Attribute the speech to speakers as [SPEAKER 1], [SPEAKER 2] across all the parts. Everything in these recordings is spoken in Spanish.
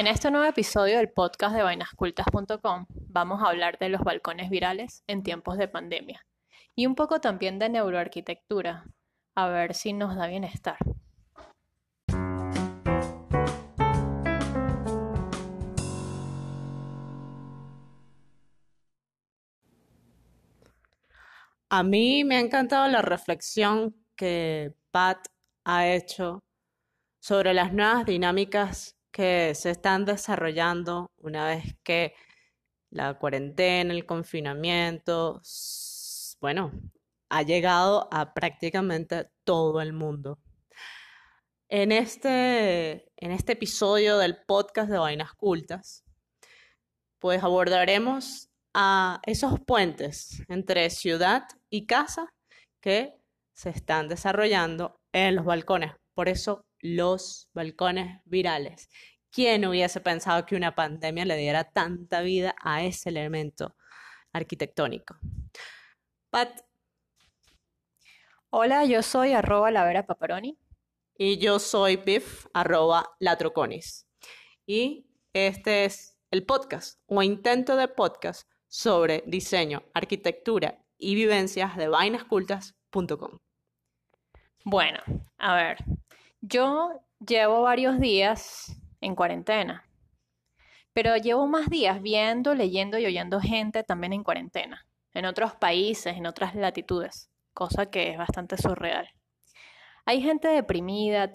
[SPEAKER 1] En este nuevo episodio del podcast de vainascultas.com vamos a hablar de los balcones virales en tiempos de pandemia y un poco también de neuroarquitectura, a ver si nos da bienestar.
[SPEAKER 2] A mí me ha encantado la reflexión que Pat ha hecho sobre las nuevas dinámicas que se están desarrollando una vez que la cuarentena, el confinamiento, bueno, ha llegado a prácticamente todo el mundo. En este, en este episodio del podcast de Vainas Cultas, pues abordaremos a esos puentes entre ciudad y casa que se están desarrollando en los balcones. Por eso los balcones virales. ¿Quién hubiese pensado que una pandemia le diera tanta vida a ese elemento arquitectónico? Pat.
[SPEAKER 1] Hola, yo soy arroba la vera paparoni.
[SPEAKER 2] Y yo soy pif arroba latroconis. Y este es el podcast o intento de podcast sobre diseño, arquitectura y vivencias de vainascultas.com.
[SPEAKER 1] Bueno, a ver, yo llevo varios días en cuarentena, pero llevo más días viendo, leyendo y oyendo gente también en cuarentena, en otros países, en otras latitudes, cosa que es bastante surreal. Hay gente deprimida,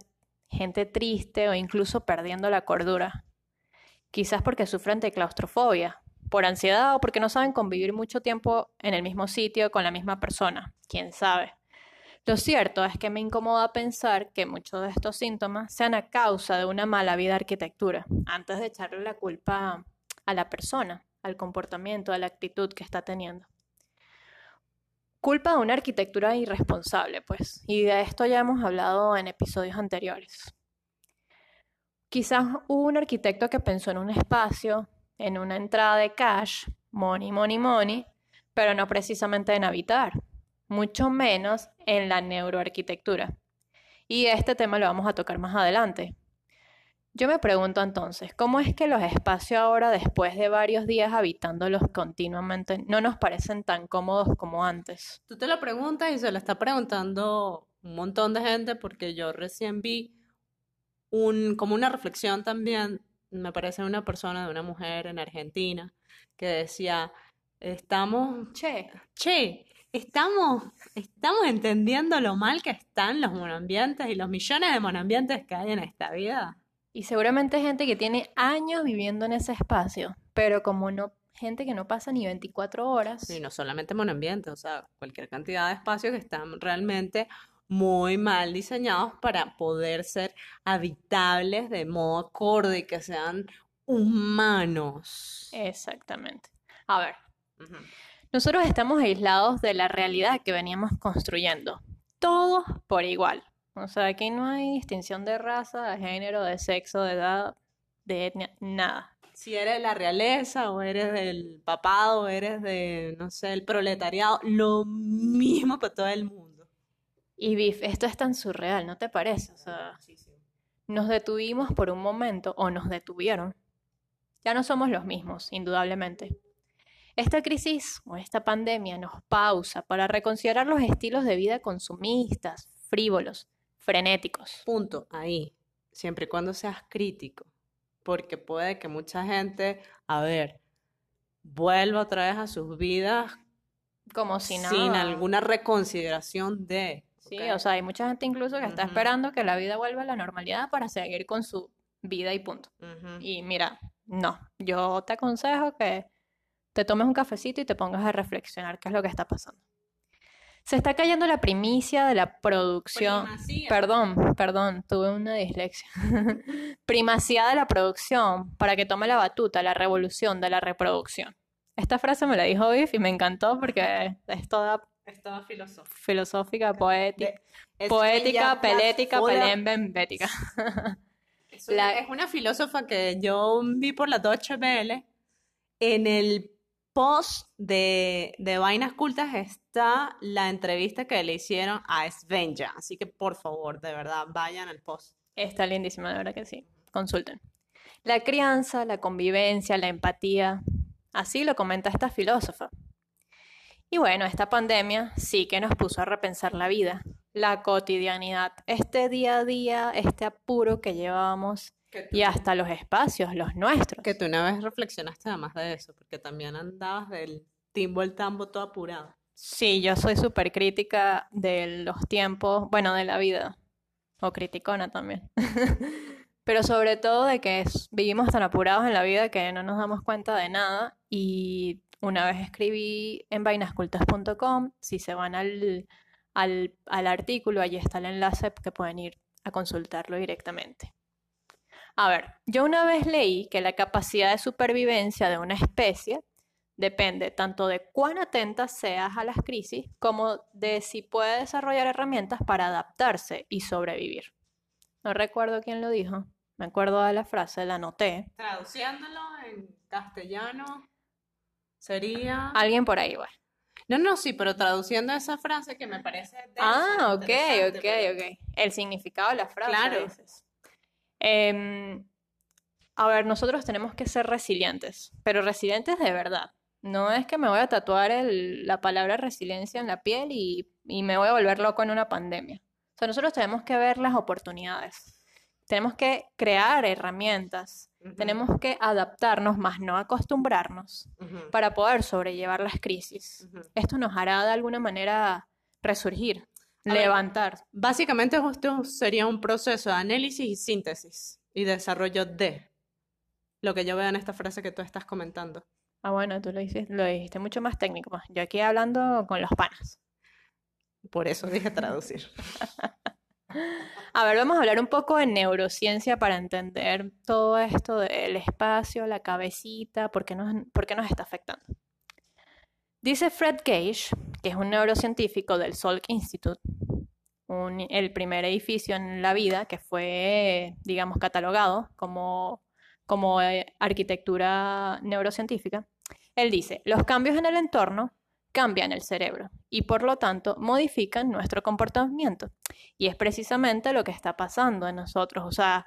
[SPEAKER 1] gente triste o incluso perdiendo la cordura, quizás porque sufren de claustrofobia, por ansiedad o porque no saben convivir mucho tiempo en el mismo sitio con la misma persona, quién sabe. Lo cierto es que me incomoda pensar que muchos de estos síntomas sean a causa de una mala vida arquitectura, antes de echarle la culpa a la persona, al comportamiento, a la actitud que está teniendo. Culpa de una arquitectura irresponsable, pues, y de esto ya hemos hablado en episodios anteriores. Quizás hubo un arquitecto que pensó en un espacio, en una entrada de cash, money, money, money, pero no precisamente en habitar, mucho menos en la neuroarquitectura. Y este tema lo vamos a tocar más adelante. Yo me pregunto entonces, ¿cómo es que los espacios ahora, después de varios días habitándolos continuamente, no nos parecen tan cómodos como antes?
[SPEAKER 2] Tú te lo preguntas y se lo está preguntando un montón de gente porque yo recién vi un, como una reflexión también me parece una persona, de una mujer en Argentina, que decía, estamos, che, che, estamos, estamos entendiendo lo mal que están los monoambientes y los millones de monoambientes que hay en esta vida.
[SPEAKER 1] Y seguramente gente que tiene años viviendo en ese espacio, pero como no, gente que no pasa ni 24 horas.
[SPEAKER 2] Y no solamente monoambientes, o sea, cualquier cantidad de espacios que están realmente muy mal diseñados para poder ser habitables de modo acorde y que sean humanos.
[SPEAKER 1] Exactamente. A ver, nosotros estamos aislados de la realidad que veníamos construyendo, todos por igual. O sea, aquí no hay distinción de raza, de género, de sexo, de edad, de etnia, nada.
[SPEAKER 2] Si eres de la realeza o eres del papado o eres de, no sé, el proletariado, lo mismo para todo el mundo.
[SPEAKER 1] Y Biff, esto es tan surreal, ¿no te parece? O sea, nos detuvimos por un momento o nos detuvieron. Ya no somos los mismos, indudablemente. Esta crisis o esta pandemia nos pausa para reconsiderar los estilos de vida consumistas, frívolos, frenéticos.
[SPEAKER 2] Punto, ahí. Siempre y cuando seas crítico. Porque puede que mucha gente, a ver, vuelva otra vez a sus vidas
[SPEAKER 1] como si nada.
[SPEAKER 2] Sin alguna reconsideración de
[SPEAKER 1] Sí, o sea, hay mucha gente incluso que está esperando que la vida vuelva a la normalidad para seguir con su vida y punto. Y mira, no, yo te aconsejo que te tomes un cafecito y te pongas a reflexionar qué es lo que está pasando. Se está cayendo la primicia de la producción. Perdón, perdón, tuve una dislexia. Primacía de la producción para que tome la batuta la revolución de la reproducción. Esta frase me la dijo Biff y me encantó porque es toda
[SPEAKER 2] estaba filosófica.
[SPEAKER 1] Filosófica, poética. poética, pelética, pelembembética.
[SPEAKER 2] Es, es una filósofa que yo vi por la Deutsche Welle. En el post de, Vainas Cultas está la entrevista que le hicieron a Svenja. Así que por favor, de verdad, vayan al post.
[SPEAKER 1] Está lindísima, de verdad que sí. Consulten. La crianza, la convivencia, la empatía. Así lo comenta esta filósofa. Y bueno, esta pandemia sí que nos puso a repensar la vida, la cotidianidad, este día a día, este apuro que llevábamos y hasta los espacios, los nuestros.
[SPEAKER 2] Que tú una vez reflexionaste además de eso, porque también andabas del timbo al tambo todo apurado.
[SPEAKER 1] Sí, yo soy súper crítica de los tiempos, bueno, de la vida, o criticona también. Pero sobre todo de que vivimos tan apurados en la vida que no nos damos cuenta de nada. Y una vez escribí en vainascultas.com, si se van al, al, al artículo, allí está el enlace que pueden ir a consultarlo directamente. A ver, yo una vez leí que la capacidad de supervivencia de una especie depende tanto de cuán atenta seas a las crisis como de si puede desarrollar herramientas para adaptarse y sobrevivir. No recuerdo quién lo dijo, me acuerdo de la frase, la anoté.
[SPEAKER 2] Traduciéndolo en castellano sería...
[SPEAKER 1] Alguien por ahí, va.
[SPEAKER 2] No, no, sí, pero traduciendo esa frase que me parece...
[SPEAKER 1] ah, ok, ok, ok. El significado de la frase. Claro. Em, a ver, nosotros tenemos que ser resilientes, pero resilientes de verdad. No es que me voy a tatuar la palabra resiliencia en la piel y, me voy a volver loco en una pandemia. O sea, nosotros tenemos que ver las oportunidades. Tenemos que crear herramientas. Tenemos que adaptarnos, más no acostumbrarnos, para poder sobrellevar las crisis. Esto nos hará de alguna manera resurgir, levantar.
[SPEAKER 2] básicamente esto sería un proceso de análisis y síntesis y desarrollo de lo que yo veo en esta frase que tú estás comentando.
[SPEAKER 1] Ah, bueno, tú lo dijiste, lo dijiste mucho más técnico. Yo aquí hablando con los panas.
[SPEAKER 2] Por eso dije traducir.
[SPEAKER 1] a ver, vamos a hablar un poco de neurociencia para entender todo esto del espacio, la cabecita, por qué nos, por qué nos está afectando. Dice Fred Gage, que es un neurocientífico del Salk Institute, el primer edificio en la vida que fue, digamos, catalogado como, como eh, arquitectura neurocientífica, él dice, los cambios en el entorno cambian el cerebro y por lo tanto modifican nuestro comportamiento. Y es precisamente lo que está pasando en nosotros. O sea,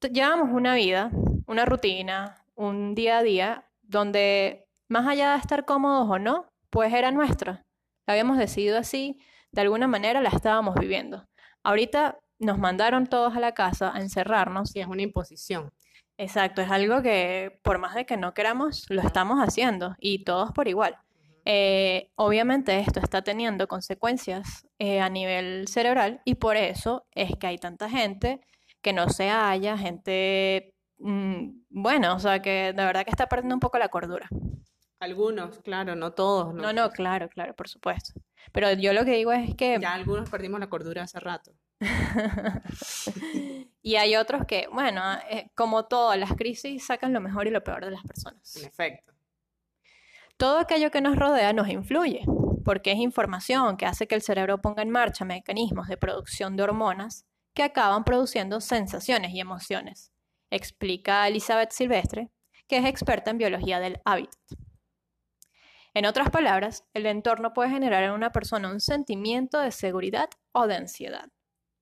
[SPEAKER 1] llevamos una vida, una rutina, un día a día donde más allá de estar cómodos o no, pues era nuestra. La habíamos decidido así, de alguna manera la estábamos viviendo. Ahorita nos mandaron todos a la casa a encerrarnos.
[SPEAKER 2] Y es una imposición.
[SPEAKER 1] Exacto, es algo que por más de que no queramos, lo estamos haciendo y todos por igual. Eh, obviamente esto está teniendo consecuencias eh, a nivel cerebral y por eso es que hay tanta gente que no se halla, gente, mm, bueno, o sea, que de verdad que está perdiendo un poco la cordura.
[SPEAKER 2] Algunos, claro, no todos.
[SPEAKER 1] No, no, no claro, claro, por supuesto. Pero yo lo que digo es que...
[SPEAKER 2] Ya algunos perdimos la cordura hace rato.
[SPEAKER 1] y hay otros que, bueno, eh, como todas las crisis sacan lo mejor y lo peor de las personas.
[SPEAKER 2] En efecto.
[SPEAKER 1] Todo aquello que nos rodea nos influye, porque es información que hace que el cerebro ponga en marcha mecanismos de producción de hormonas que acaban produciendo sensaciones y emociones, explica Elizabeth Silvestre, que es experta en biología del hábitat. En otras palabras, el entorno puede generar en una persona un sentimiento de seguridad o de ansiedad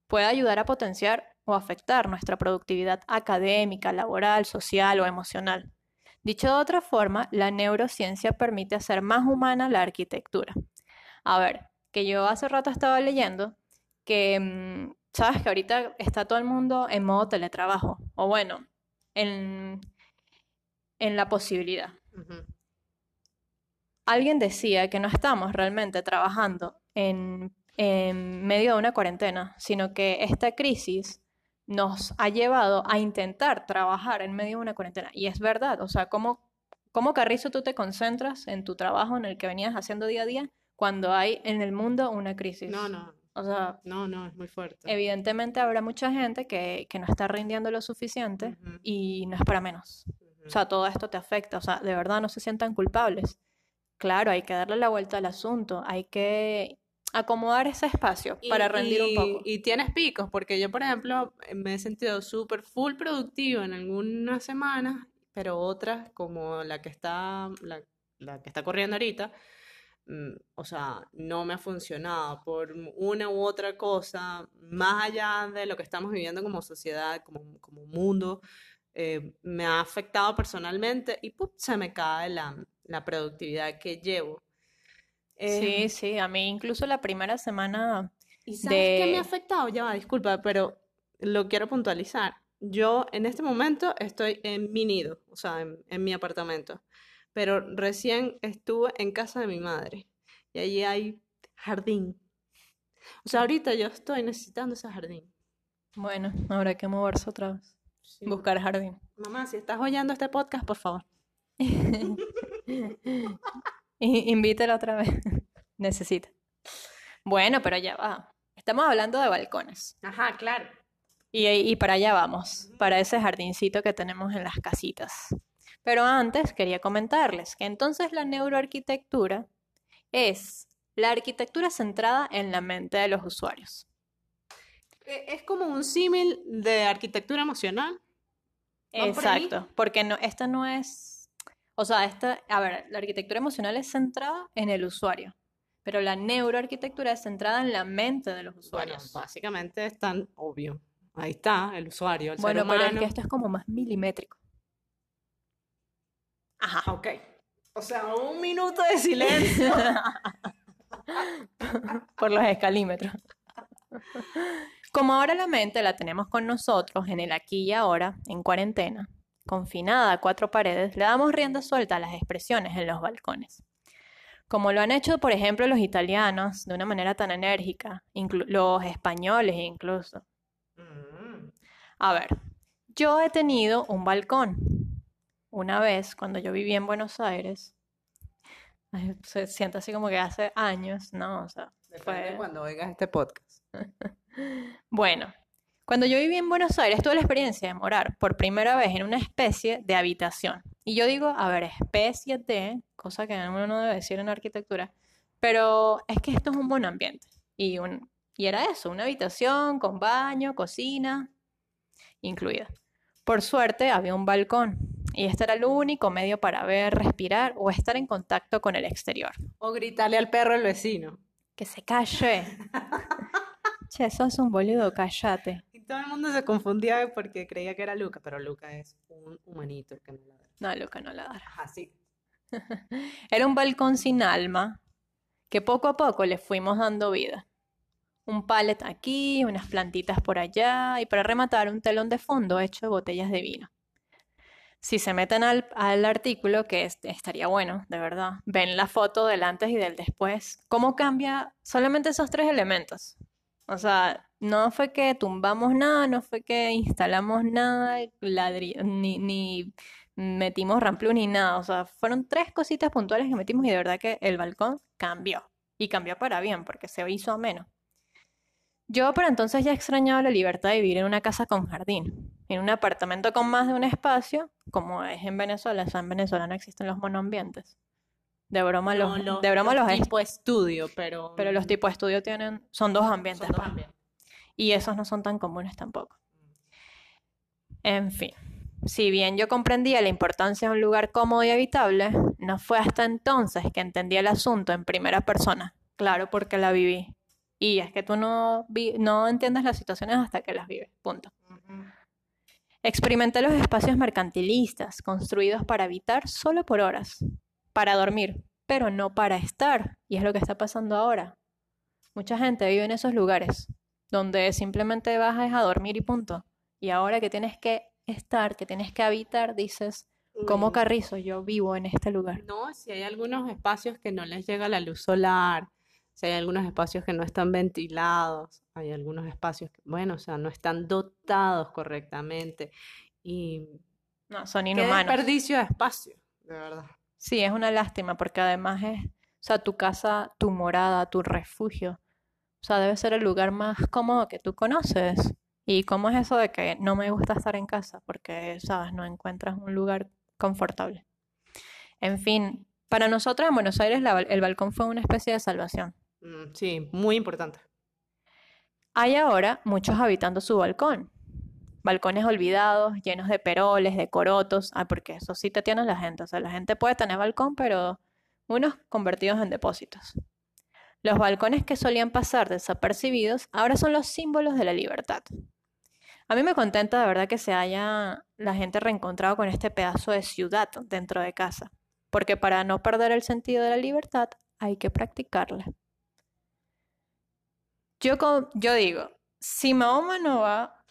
[SPEAKER 1] puede ayudar a potenciar o afectar nuestra productividad académica, laboral, social o emocional. Dicho de otra forma, la neurociencia permite hacer más humana la arquitectura. A ver, que yo hace rato estaba leyendo que, mm, sabes que ahorita está todo el mundo en modo teletrabajo, o bueno, en, en la posibilidad. Alguien decía que no estamos realmente trabajando en en medio de una cuarentena, sino que esta crisis nos ha llevado a intentar trabajar en medio de una cuarentena. Y es verdad, o sea, ¿cómo, cómo Carrizo tú te concentras en tu trabajo en el que venías haciendo día a día cuando hay en el mundo una crisis?
[SPEAKER 2] No, no.
[SPEAKER 1] O sea,
[SPEAKER 2] no, no, es muy fuerte.
[SPEAKER 1] Evidentemente habrá mucha gente que, no está rindiendo lo suficiente y no es para menos. O sea, todo esto te afecta. O sea, de verdad no se sientan culpables. Claro, hay que darle la vuelta al asunto. Hay que acomodar ese espacio para rendir un poco.
[SPEAKER 2] Y tienes picos, porque yo, por ejemplo, me he sentido súper full productivo en algunas semanas, pero otras, como la que está, la, que está corriendo ahorita, mm, o sea, no me ha funcionado por una u otra cosa, más allá de lo que estamos viviendo como sociedad, como, como mundo, eh, me ha afectado personalmente y se me cae la, la productividad que llevo.
[SPEAKER 1] Sí,
[SPEAKER 2] Eh,
[SPEAKER 1] sí, a mí incluso la primera semana
[SPEAKER 2] ¿Y sabes qué me ha
[SPEAKER 1] de...
[SPEAKER 2] afectado? Ya va, disculpa, pero lo quiero puntualizar. Yo en este momento estoy en mi nido, o sea, en, en mi apartamento, pero recién estuve en casa de mi madre y allí hay jardín. O sea, ahorita yo estoy necesitando ese jardín.
[SPEAKER 1] Bueno, habrá que moverse otra vez.
[SPEAKER 2] Sí.
[SPEAKER 1] Buscar jardín.
[SPEAKER 2] Mamá, si estás oyendo este podcast, por favor.
[SPEAKER 1] Invítala otra vez. Necesita. Bueno, pero ya va. Estamos hablando de balcones.
[SPEAKER 2] Ajá, claro.
[SPEAKER 1] Y, y para allá vamos, para ese jardincito que tenemos en las casitas. Pero antes quería comentarles que entonces la neuroarquitectura es la arquitectura centrada en la mente de los usuarios.
[SPEAKER 2] E- Es como un símil de arquitectura emocional.
[SPEAKER 1] Exacto, porque no, esta no es, o sea, esta, a ver, la arquitectura emocional es centrada en el usuario, pero la neuroarquitectura es centrada en la mente de los
[SPEAKER 2] Bueno,
[SPEAKER 1] usuarios.
[SPEAKER 2] básicamente es tan obvio. Ahí está, el usuario, el ser
[SPEAKER 1] Bueno, pero es
[SPEAKER 2] humano.
[SPEAKER 1] que esto es como más milimétrico. Ajá.
[SPEAKER 2] Ok. O sea, un minuto de silencio.
[SPEAKER 1] por los escalímetros. Como ahora la mente la tenemos con nosotros en el aquí y ahora, en cuarentena, confinada a cuatro paredes, le damos rienda suelta a las expresiones en los balcones. Como lo han hecho, por ejemplo, los italianos de una manera tan enérgica, los españoles incluso. A ver, yo he tenido un balcón. Una vez, cuando yo vivía en Buenos Aires, se siente así como que hace años, ¿no? O sea,
[SPEAKER 2] Depende
[SPEAKER 1] fue...
[SPEAKER 2] cuando oigas este podcast.
[SPEAKER 1] Bueno, cuando yo viví en Buenos Aires tuve la experiencia de morar por primera vez en una especie de habitación. Y yo digo, a ver, especie de, cosa que uno no debe decir en arquitectura, pero es que esto es un buen ambiente. Y, un, y era eso, una habitación con baño, cocina, incluida. Por suerte había un balcón y este era el único medio para ver, respirar o estar en contacto con el exterior.
[SPEAKER 2] O gritarle al perro al vecino.
[SPEAKER 1] Que se calle. Che, sos un boludo, cállate.
[SPEAKER 2] Todo el mundo se confundía porque creía que era Luca, pero Luca es un humanito que no ladra.
[SPEAKER 1] No, Luca, no ladra.
[SPEAKER 2] Ajá, sí.
[SPEAKER 1] Era un balcón sin alma que poco a poco le fuimos dando vida. Un pallet aquí, unas plantitas por allá y para rematar un telón de fondo hecho de botellas de vino. Si se meten al, al artículo, que es- estaría bueno, de verdad, ven la foto del antes y del después, cómo cambia solamente esos tres elementos. O sea, no fue que tumbamos nada, no fue que instalamos nada, ni, ni metimos ramplú ni nada. O sea, fueron tres cositas puntuales que metimos y de verdad que el balcón cambió. Y cambió para bien, porque se hizo ameno. Yo por entonces ya extrañaba la libertad de vivir en una casa con jardín, en un apartamento con más de un espacio, como es en Venezuela. O sea, en Venezuela no existen los monoambientes. De broma los,
[SPEAKER 2] No, los,
[SPEAKER 1] de broma
[SPEAKER 2] los
[SPEAKER 1] los,
[SPEAKER 2] tipo estudio, pero...
[SPEAKER 1] pero los tipos de estudio tienen, son dos ambientes,
[SPEAKER 2] son dos
[SPEAKER 1] pues.
[SPEAKER 2] ambientes.
[SPEAKER 1] Y esos no son tan comunes tampoco. En fin, si bien yo comprendía la importancia de un lugar cómodo y habitable, no fue hasta entonces que entendí el asunto en primera persona. Claro, porque la viví. Y es que tú no, vi- no entiendes las situaciones hasta que las vives. Punto. Experimenté los espacios mercantilistas, construidos para habitar solo por horas, para dormir, pero no para estar. Y es lo que está pasando ahora. Mucha gente vive en esos lugares, donde simplemente vas a dormir y punto. Y ahora que tienes que estar, que tienes que habitar, dices, como Carrizo, yo vivo en este lugar.
[SPEAKER 2] No, si hay algunos espacios que no les llega la luz solar, si hay algunos espacios que no están ventilados, hay algunos espacios que, bueno, o sea, no están dotados correctamente. Y
[SPEAKER 1] No, son
[SPEAKER 2] qué
[SPEAKER 1] inhumanos.
[SPEAKER 2] desperdicio de espacio, de verdad.
[SPEAKER 1] Sí, es una lástima porque además es, o sea, tu casa, tu morada, tu refugio. O sea, debe ser el lugar más cómodo que tú conoces. ¿Y cómo es eso de que no me gusta estar en casa? Porque, sabes, no encuentras un lugar confortable. En fin, para nosotros en Buenos Aires la el balcón fue una especie de salvación.
[SPEAKER 2] Mm, sí, muy importante.
[SPEAKER 1] Hay ahora muchos habitando su balcón. Balcones olvidados, llenos de peroles, de corotos. Ah, porque eso sí te tiene la gente. O sea, la gente puede tener balcón, pero unos convertidos en depósitos. Los balcones que solían pasar desapercibidos ahora son los símbolos de la libertad. A mí me contenta de verdad que se haya la gente reencontrado con este pedazo de ciudad dentro de casa. Porque para no perder el sentido de la libertad hay que practicarla. Yo, digo, si Mahoma no va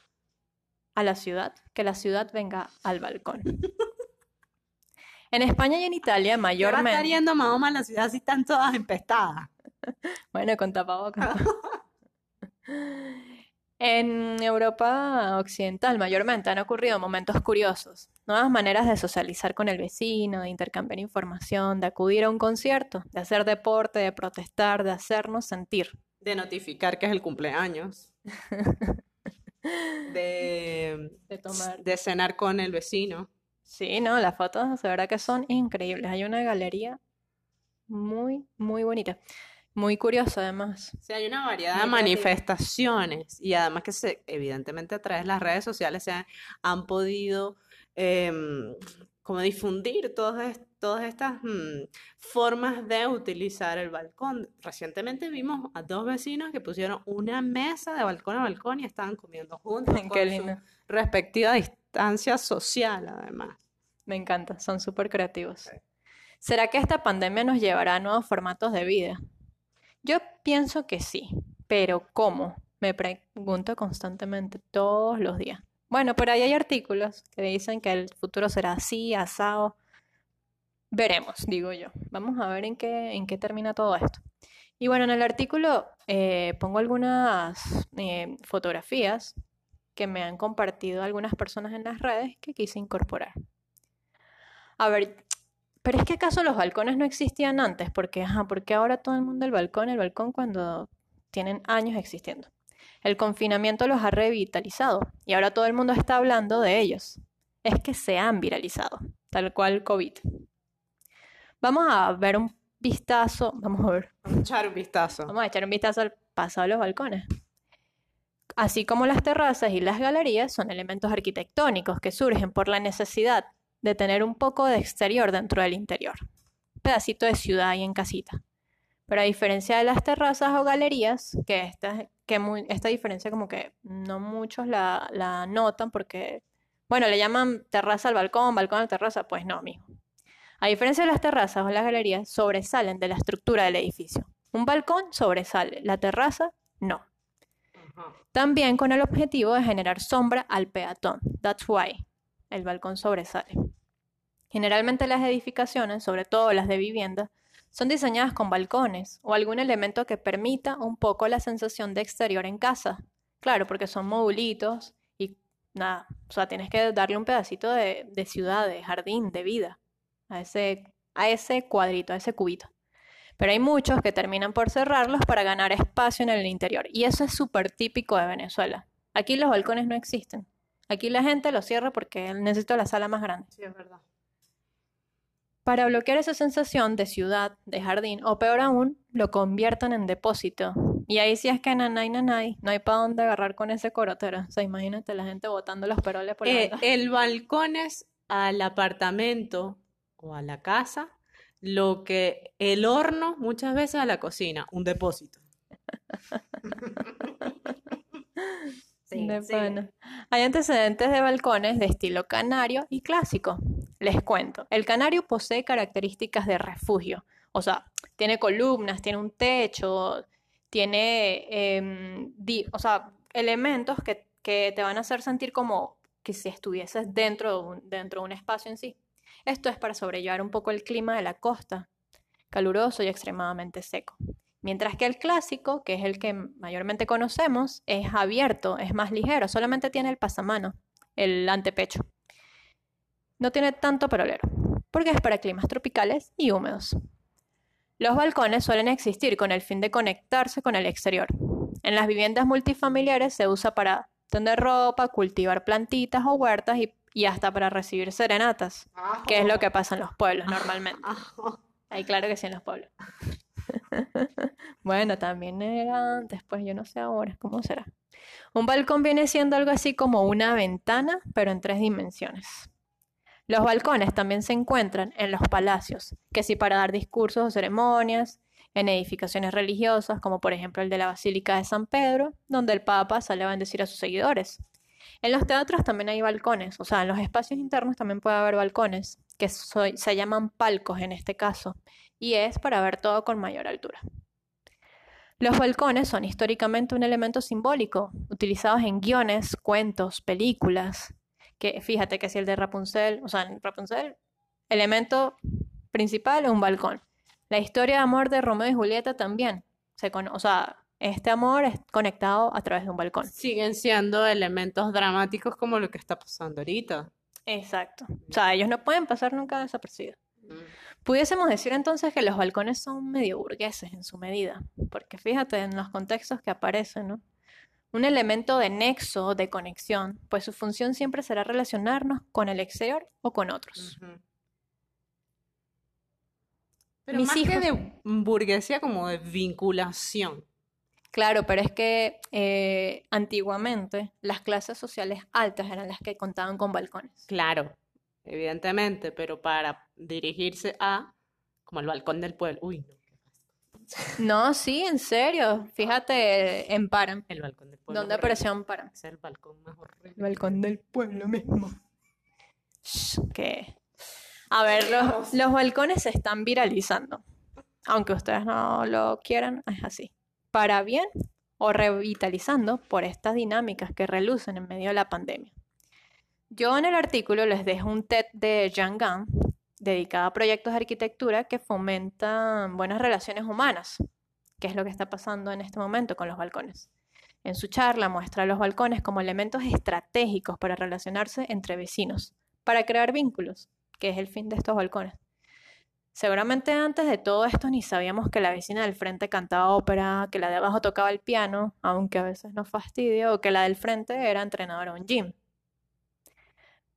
[SPEAKER 1] a la ciudad, que la ciudad venga al balcón. En España y en Italia,
[SPEAKER 2] ¿Qué va a estar
[SPEAKER 1] mayormente.
[SPEAKER 2] yendo Mahoma a la ciudad si están todas empestadas?
[SPEAKER 1] Bueno, con tapabocas. En Europa Occidental, mayormente, han ocurrido momentos curiosos, nuevas maneras de socializar con el vecino, de intercambiar información, de acudir a un concierto, de hacer deporte, de protestar, de hacernos sentir.
[SPEAKER 2] De notificar que es el cumpleaños. De,
[SPEAKER 1] De tomar.
[SPEAKER 2] de cenar con el vecino.
[SPEAKER 1] Sí, no, las fotos de verdad que son increíbles. Hay una galería muy, muy bonita. Muy curiosa, además.
[SPEAKER 2] O sea, hay una variedad de manifestaciones y además que se, evidentemente a través de las redes sociales se han, han podido em, como difundir todas, todas estas mm, formas de utilizar el balcón. Recientemente vimos a dos vecinos que pusieron una mesa de balcón a balcón y estaban comiendo juntos
[SPEAKER 1] Qué
[SPEAKER 2] con su
[SPEAKER 1] lindo.
[SPEAKER 2] respectiva distancia social, además.
[SPEAKER 1] Me encanta, son súper creativos. ¿Será que esta pandemia nos llevará a nuevos formatos de vida? Yo pienso que sí, pero ¿cómo? Me pregunto constantemente, todos los días. Bueno, por ahí hay artículos que dicen que el futuro será así, asado. Veremos, digo yo. Vamos a ver en qué, en qué termina todo esto. Y bueno, en el artículo eh, pongo algunas eh, fotografías que me han compartido algunas personas en las redes que quise incorporar. A ver, pero es que acaso los balcones no existían antes, porque, ajá, porque ahora todo el mundo el balcón, el balcón cuando tienen años existiendo. El confinamiento los ha revitalizado y ahora todo el mundo está hablando de ellos. Es que se han viralizado, tal cual COVID. Vamos a ver un vistazo, vamos a ver,
[SPEAKER 2] Vamos a echar un vistazo.
[SPEAKER 1] Vamos a echar un vistazo al pasado de los balcones. Así como las terrazas y las galerías son elementos arquitectónicos que surgen por la necesidad de tener un poco de exterior dentro del interior. Un pedacito de ciudad ahí en casita. Pero a diferencia de las terrazas o galerías, que esta, que muy- esta diferencia como que no muchos la, la notan porque, bueno, le llaman terraza al balcón, balcón a la terraza, pues no, mijo. A diferencia de las terrazas o las galerías, sobresalen de la estructura del edificio. Un balcón sobresale, la terraza no. También con el objetivo de generar sombra al peatón. That's why el balcón sobresale. Generalmente las edificaciones, sobre todo las de vivienda, son diseñadas con balcones o algún elemento que permita un poco la sensación de exterior en casa. Claro, porque son modulitos y nada, o sea, tienes que darle un pedacito de, ciudad, de jardín, de vida a ese, a ese cuadrito, a ese cubito. Pero hay muchos que terminan por cerrarlos para ganar espacio en el interior. Y eso es súper típico de Venezuela. Aquí los balcones no existen. Aquí la gente los cierra porque necesita la sala más grande.
[SPEAKER 2] Sí, es verdad.
[SPEAKER 1] Para bloquear esa sensación de ciudad, de jardín, o peor aún, lo conviertan en depósito. Y ahí sí es que nanay, nanay, no hay para dónde agarrar con ese corotero. O sea, imagínate la gente botando los peroles por la
[SPEAKER 2] Eh, el balcón es al apartamento o a la casa lo que el horno muchas veces a la cocina, un depósito. Sí,
[SPEAKER 1] De
[SPEAKER 2] sí.
[SPEAKER 1] pana. Hay antecedentes de balcones de estilo canario y clásico. Les cuento. El canario posee características de refugio. O sea, tiene columnas, tiene un techo, tiene em, di- o sea, elementos que, que te van a hacer sentir como que si estuvieses dentro de un, dentro de un espacio en sí. Esto es para sobrellevar un poco el clima de la costa, caluroso y extremadamente seco. Mientras que el clásico, que es el que mayormente conocemos, es abierto, es más ligero, solamente tiene el pasamano, el antepecho. No tiene tanto perolero, porque es para climas tropicales y húmedos. Los balcones suelen existir con el fin de conectarse con el exterior. En las viviendas multifamiliares se usa para tender ropa, cultivar plantitas o huertas y, y hasta para recibir serenatas, que es lo que pasa en los pueblos normalmente. Ahí claro que sí en los pueblos. Bueno, también era antes, pues yo no sé ahora, ¿cómo será? Un balcón viene siendo algo así como una ventana, pero en tres dimensiones. Los balcones también se encuentran en los palacios, que sí para dar discursos o ceremonias, en edificaciones religiosas, como por ejemplo el de la Basílica de San Pedro, donde el Papa sale a bendecir a sus seguidores. En los teatros también hay balcones, o sea, en los espacios internos también puede haber balcones, que se llaman palcos en este caso, y es para ver todo con mayor altura. Los balcones son históricamente un elemento simbólico, utilizados en guiones, cuentos, películas, que fíjate que si el de Rapunzel, o sea, en Rapunzel, elemento principal es un balcón. La historia de amor de Romeo y Julieta también, se o sea, este amor es conectado a través de un balcón.
[SPEAKER 2] Siguen siendo elementos dramáticos como lo que está pasando ahorita.
[SPEAKER 1] Exacto. O sea, ellos no pueden pasar nunca desapercibidos. Pudiésemos decir entonces que los balcones son medio burgueses en su medida, porque fíjate en los contextos que aparecen, ¿no? Un elemento de nexo, de conexión, pues su función siempre será relacionarnos con el exterior o con otros.
[SPEAKER 2] Pero
[SPEAKER 1] Mis
[SPEAKER 2] más que de burguesía, como de vinculación.
[SPEAKER 1] Claro, pero es que eh, antiguamente las clases sociales altas eran las que contaban con balcones.
[SPEAKER 2] Claro, evidentemente, pero para dirigirse a, como el balcón del pueblo. Uy, no.
[SPEAKER 1] No, sí, en serio. Fíjate en Paran.
[SPEAKER 2] El balcón del pueblo.
[SPEAKER 1] ¿Dónde apareció Ampara?
[SPEAKER 2] Es el balcón más horrible.
[SPEAKER 1] El balcón del pueblo mismo. Que. A ver, los, los balcones se están viralizando. Aunque ustedes no lo quieran, es así. Para bien o revitalizando por estas dinámicas que relucen en medio de la pandemia. Yo en el artículo les dejo un TED de Jean Gann dedicado a proyectos de arquitectura que fomentan buenas relaciones humanas, que es lo que está pasando en este momento con los balcones. En su charla muestra los balcones como elementos estratégicos para relacionarse entre vecinos, para crear vínculos, que es el fin de estos balcones. Seguramente antes de todo esto ni sabíamos que la vecina del frente cantaba ópera, que la de abajo tocaba el piano, aunque a veces nos fastidia, o que la del frente era entrenadora en un gym.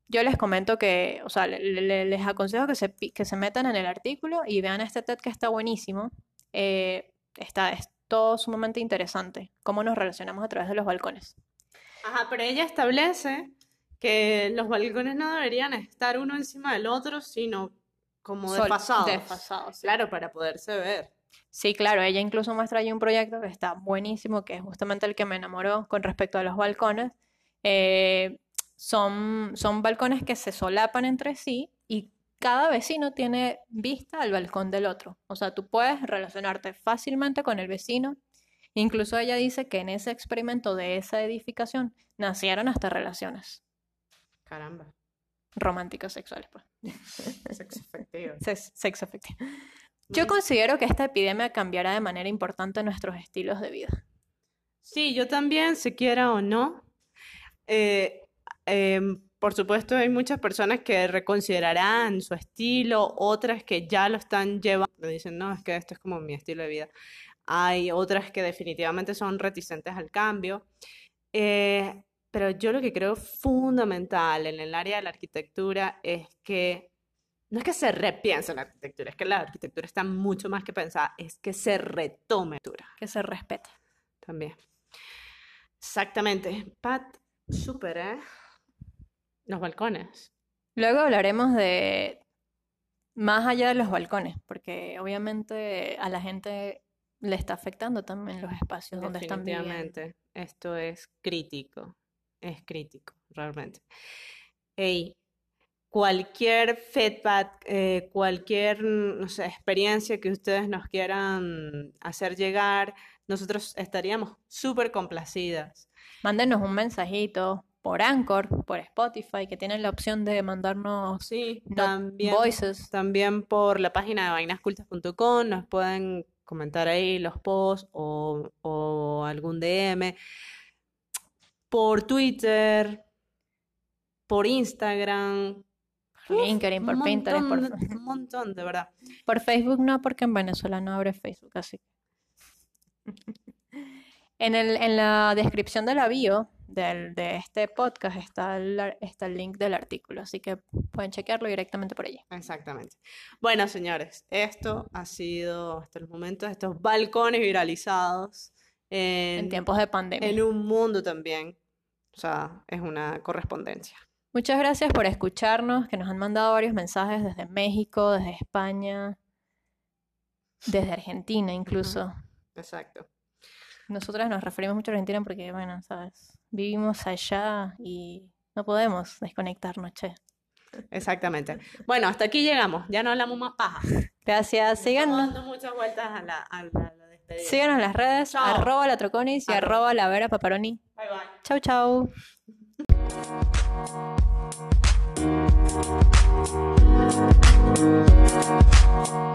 [SPEAKER 1] Yo les comento que, o sea, le- le- les aconsejo que se, que se metan en el artículo y vean este TED que está buenísimo. Eh, está, es todo sumamente interesante, cómo nos relacionamos a través de los balcones.
[SPEAKER 2] Ajá, pero ella establece que los balcones no deberían estar uno encima del otro, sino como desfasados.
[SPEAKER 1] desfasados.
[SPEAKER 2] Claro, para poderse ver.
[SPEAKER 1] Sí, claro, ella incluso muestra ahí un proyecto que está buenísimo, que es justamente el que me enamoró con respecto a los balcones. Eh, son, son balcones que se solapan entre sí y cada vecino tiene vista al balcón del otro. O sea, tú puedes relacionarte fácilmente con el vecino. Incluso ella dice que en ese experimento de esa edificación nacieron hasta relaciones
[SPEAKER 2] Caramba.
[SPEAKER 1] románticas sexuales, pues.
[SPEAKER 2] Sexo efectivo.
[SPEAKER 1] Sex, sex afectivo. Yo considero que esta epidemia cambiará de manera importante nuestros estilos de vida.
[SPEAKER 2] Sí, yo también, se quiera o no. Eh, em, por supuesto, hay muchas personas que reconsiderarán su estilo, otras que ya lo están llevando, dicen, no, es que esto es como mi estilo de vida. Hay otras que definitivamente son reticentes al cambio. Eh, pero yo lo que creo fundamental en el área de la arquitectura es que no es que se repiense la arquitectura, es que la arquitectura está mucho más que pensada, es que se retome
[SPEAKER 1] Que se respete.
[SPEAKER 2] también. Exactamente. Pat, súper, ¿eh? Los balcones.
[SPEAKER 1] Luego hablaremos de más allá de los balcones, porque obviamente a la gente le está afectando también los espacios donde están viviendo.
[SPEAKER 2] Definitivamente. Esto es crítico. Es crítico, realmente. Ey, cualquier feedback, eh, cualquier, no sé, experiencia que ustedes nos quieran hacer llegar, nosotros estaríamos súper complacidas.
[SPEAKER 1] Mándenos un mensajito por Anchor, por Spotify, que tienen la opción de mandarnos
[SPEAKER 2] Sí, también.
[SPEAKER 1] voices.
[SPEAKER 2] También por la página de vainascultas.com nos pueden comentar ahí los posts o, o algún DM. Por Twitter, por Instagram.
[SPEAKER 1] por LinkedIn, por
[SPEAKER 2] un
[SPEAKER 1] Pinterest, por,
[SPEAKER 2] montón un montón, de verdad.
[SPEAKER 1] por Facebook no, porque en Venezuela no abre Facebook, así. En el, en la descripción de la bio del, de este podcast está el, está el link del artículo, así que pueden chequearlo directamente por allí.
[SPEAKER 2] Exactamente. Bueno, señores, esto ha sido hasta el momento estos balcones viralizados
[SPEAKER 1] En
[SPEAKER 2] en,
[SPEAKER 1] tiempos de pandemia.
[SPEAKER 2] en un mundo también. O sea, es una correspondencia.
[SPEAKER 1] Muchas gracias por escucharnos, que nos han mandado varios mensajes desde México, desde España, desde Argentina incluso.
[SPEAKER 2] Exacto.
[SPEAKER 1] Nosotras nos referimos mucho a Argentina porque, bueno, sabes, vivimos allá y no podemos desconectarnos, che.
[SPEAKER 2] Exactamente. Bueno, hasta aquí llegamos. Ya no hablamos más paja.
[SPEAKER 1] Gracias. Síganos,
[SPEAKER 2] dando muchas vueltas a la, a la- a la despedida.
[SPEAKER 1] síganos en las redes, arroba la Troconis y
[SPEAKER 2] Arroba.
[SPEAKER 1] arroba la Vera Paparoni.
[SPEAKER 2] Bye bye.
[SPEAKER 1] Chau, chau.